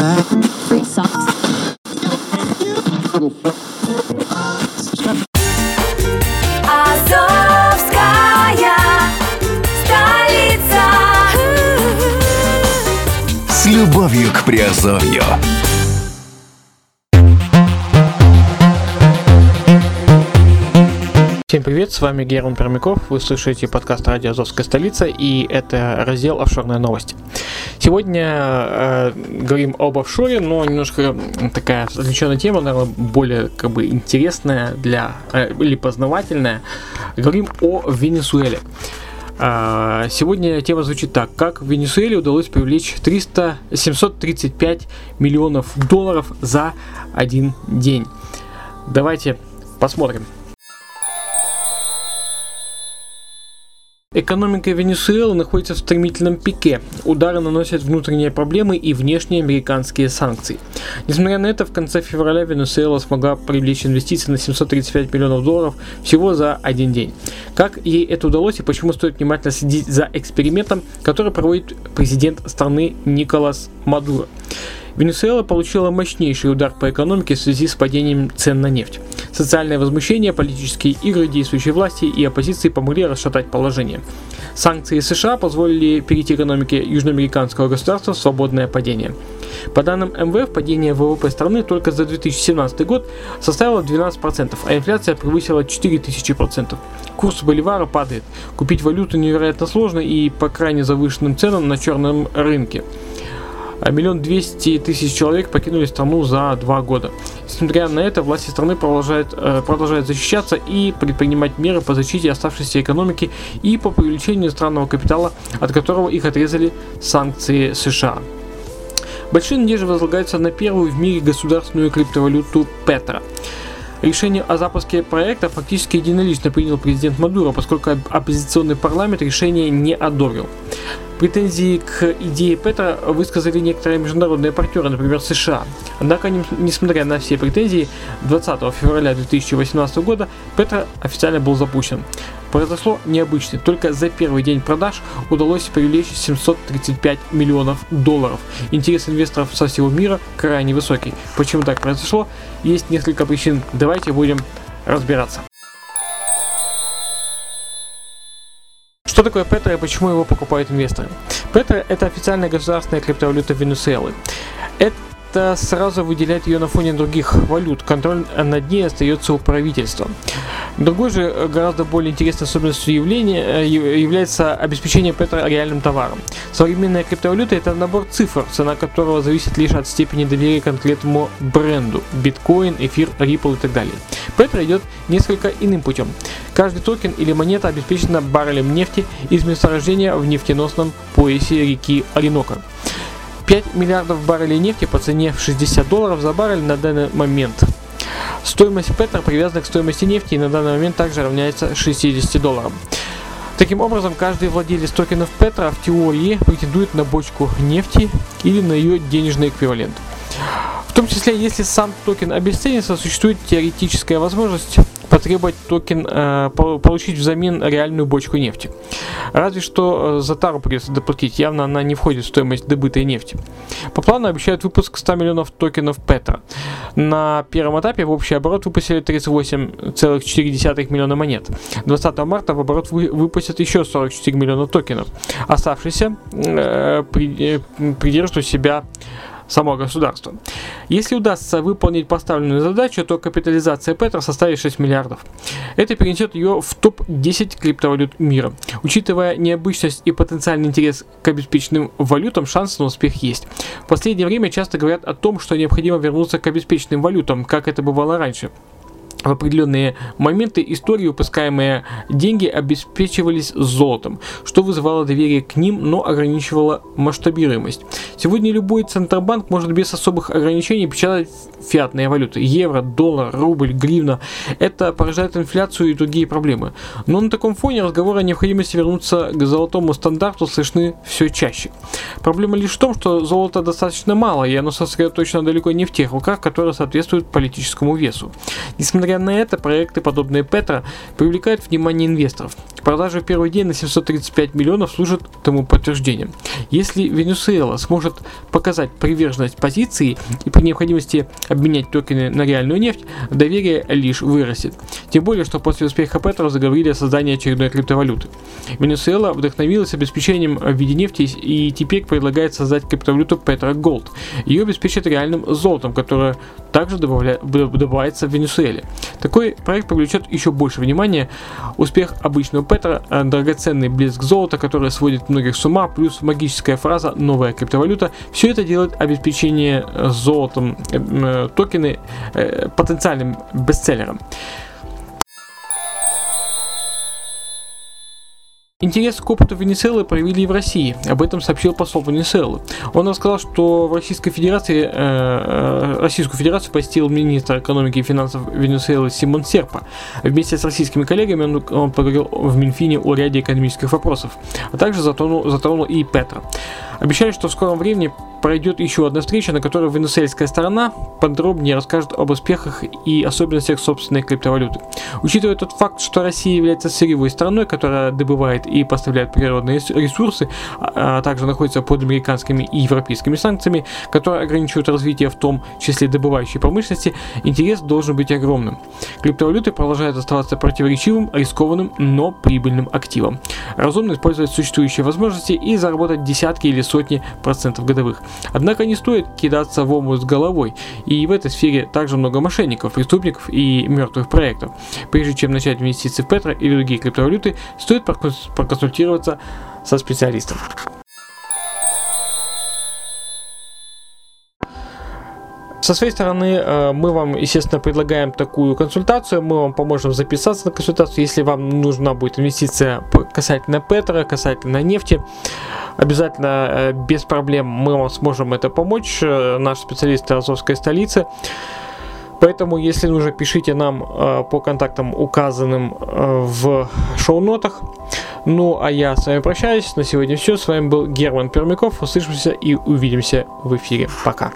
Free socks. Азовская столица. С любовью к Приазовью. Всем привет, с вами Герман Пермяков, вы слушаете подкаст «Радио Азовская столица» и это раздел «Офшорные новости». Сегодня э, говорим об офшоре, но немножко такая отвлеченная тема, наверное, более как бы интересная для, э, или познавательная. Говорим о Венесуэле. А, Сегодня тема звучит так. Как в Венесуэле удалось привлечь 300, 735 миллионов долларов за один день? Давайте посмотрим. Экономика Венесуэлы находится в стремительном пике. Удары наносят внутренние проблемы и внешние американские санкции. Несмотря на это, в конце февраля Венесуэла смогла привлечь инвестиции на 735 миллионов долларов всего за один день. Как ей это удалось и почему стоит внимательно следить за экспериментом, который проводит президент страны Николас Мадуро. Венесуэла получила мощнейший удар по экономике в связи с падением цен на нефть. Социальное возмущение, политические игры действующей власти и оппозиции помогли расшатать положение. Санкции США позволили перейти экономике южноамериканского государства в свободное падение. По данным МВФ, падение ВВП страны только за 2017 год составило 12%, а инфляция превысила 4000%. Курс боливара падает. Купить валюту невероятно сложно и по крайне завышенным ценам на черном рынке. А Миллион двести тысяч человек покинули страну за два года. Несмотря на это, власти страны продолжают, э, продолжают защищаться и предпринимать меры по защите оставшейся экономики и по привлечению иностранного капитала, от которого их отрезали санкции США. Большие надежды возлагаются на первую в мире государственную криптовалюту Петра. Решение о запуске проекта фактически единолично принял президент Мадуро, поскольку оппозиционный парламент решение не одобрил. Претензии к идее Петра высказали некоторые международные партнеры, например, США. Однако, несмотря на все претензии, 20 февраля 2018 года Петра официально был запущен. Произошло необычно. Только за первый день продаж удалось привлечь 735 миллионов долларов. Интерес инвесторов со всего мира крайне высокий. Почему так произошло? Есть несколько причин. Давайте будем разбираться. Что такое Петра и почему его покупают инвесторы? Петра – это официальная государственная криптовалюта Венесуэлы. Это сразу выделяет ее на фоне других валют. Контроль над ней остается у правительства. Другой же э, гораздо более интересной особенностью явления э, яв- является обеспечение Петра реальным товаром. Современная криптовалюта – это набор цифр, цена которого зависит лишь от степени доверия конкретному бренду – биткоин, эфир, Ripple и так далее. Петра идет несколько иным путем. Каждый токен или монета обеспечена баррелем нефти из месторождения в нефтеносном поясе реки Ориноко. 5 миллиардов баррелей нефти по цене в 60 долларов за баррель на данный момент. Стоимость Петро привязана к стоимости нефти и на данный момент также равняется 60 долларам. Таким образом, каждый владелец токенов Петро в теории претендует на бочку нефти или на ее денежный эквивалент. В том числе, если сам токен обесценится, существует теоретическая возможность потребовать токен, э, по- получить взамен реальную бочку нефти. Разве что э, за тару придется доплатить, явно она не входит в стоимость добытой нефти. По плану обещают выпуск 100 миллионов токенов Петра. На первом этапе в общий оборот выпустили 38,4 миллиона монет. 20 марта в оборот вы- выпустят еще 44 миллиона токенов. Оставшиеся э, э, придержат у себя само государство. Если удастся выполнить поставленную задачу, то капитализация Петра составит 6 миллиардов. Это перенесет ее в топ-10 криптовалют мира. Учитывая необычность и потенциальный интерес к обеспеченным валютам, шансы на успех есть. В последнее время часто говорят о том, что необходимо вернуться к обеспеченным валютам, как это бывало раньше. В определенные моменты истории выпускаемые деньги обеспечивались золотом, что вызывало доверие к ним, но ограничивало масштабируемость. Сегодня любой центробанк может без особых ограничений печатать фиатные валюты. Евро, доллар, рубль, гривна. Это порождает инфляцию и другие проблемы. Но на таком фоне разговоры о необходимости вернуться к золотому стандарту слышны все чаще. Проблема лишь в том, что золота достаточно мало, и оно сосредоточено далеко не в тех руках, которые соответствуют политическому весу. Несмотря Несмотря на это, проекты, подобные Петра, привлекают внимание инвесторов. Продажи в первый день на 735 миллионов служат тому подтверждением. Если Венесуэла сможет показать приверженность позиции и при необходимости обменять токены на реальную нефть, доверие лишь вырастет. Тем более, что после успеха Петра заговорили о создании очередной криптовалюты. Венесуэла вдохновилась обеспечением в виде нефти и теперь предлагает создать криптовалюту Petra Gold. Ее обеспечат реальным золотом, которое также добавля... добывается в Венесуэле. Такой проект привлечет еще больше внимания. Успех обычного Петра, э, драгоценный блеск золота, который сводит многих с ума, плюс магическая фраза «новая криптовалюта», все это делает обеспечение золотом э, токены э, потенциальным бестселлером. Интерес к опыту Венесуэлы проявили и в России. Об этом сообщил посол Венесуэлы. Он рассказал, что в Российской Федерации, э, э, Российскую Федерацию посетил министр экономики и финансов Венесуэлы Симон Серпа. Вместе с российскими коллегами он, он поговорил в Минфине о ряде экономических вопросов, а также затронул, затронул и Петра. Обещали, что в скором времени пройдет еще одна встреча, на которой венесуэльская сторона подробнее расскажет об успехах и особенностях собственной криптовалюты. Учитывая тот факт, что Россия является сырьевой страной, которая добывает и поставляет природные ресурсы, а, а также находится под американскими и европейскими санкциями, которые ограничивают развитие в том числе добывающей промышленности, интерес должен быть огромным. Криптовалюты продолжают оставаться противоречивым, рискованным, но прибыльным активом. Разумно использовать существующие возможности и заработать десятки или сотни процентов годовых. Однако не стоит кидаться в омут с головой, и в этой сфере также много мошенников, преступников и мертвых проектов. Прежде чем начать инвестиции в Петро или другие криптовалюты, стоит проконсультироваться со специалистом. Со своей стороны, э, мы вам, естественно, предлагаем такую консультацию, мы вам поможем записаться на консультацию, если вам нужна будет инвестиция касательно Петра, касательно нефти. Обязательно э, без проблем мы вам сможем это помочь, э, наши специалисты Азовской столицы. Поэтому, если нужно, пишите нам э, по контактам, указанным в шоу-нотах. Ну, а я с вами прощаюсь. На сегодня все. С вами был Герман Пермяков. Услышимся и увидимся в эфире. Пока.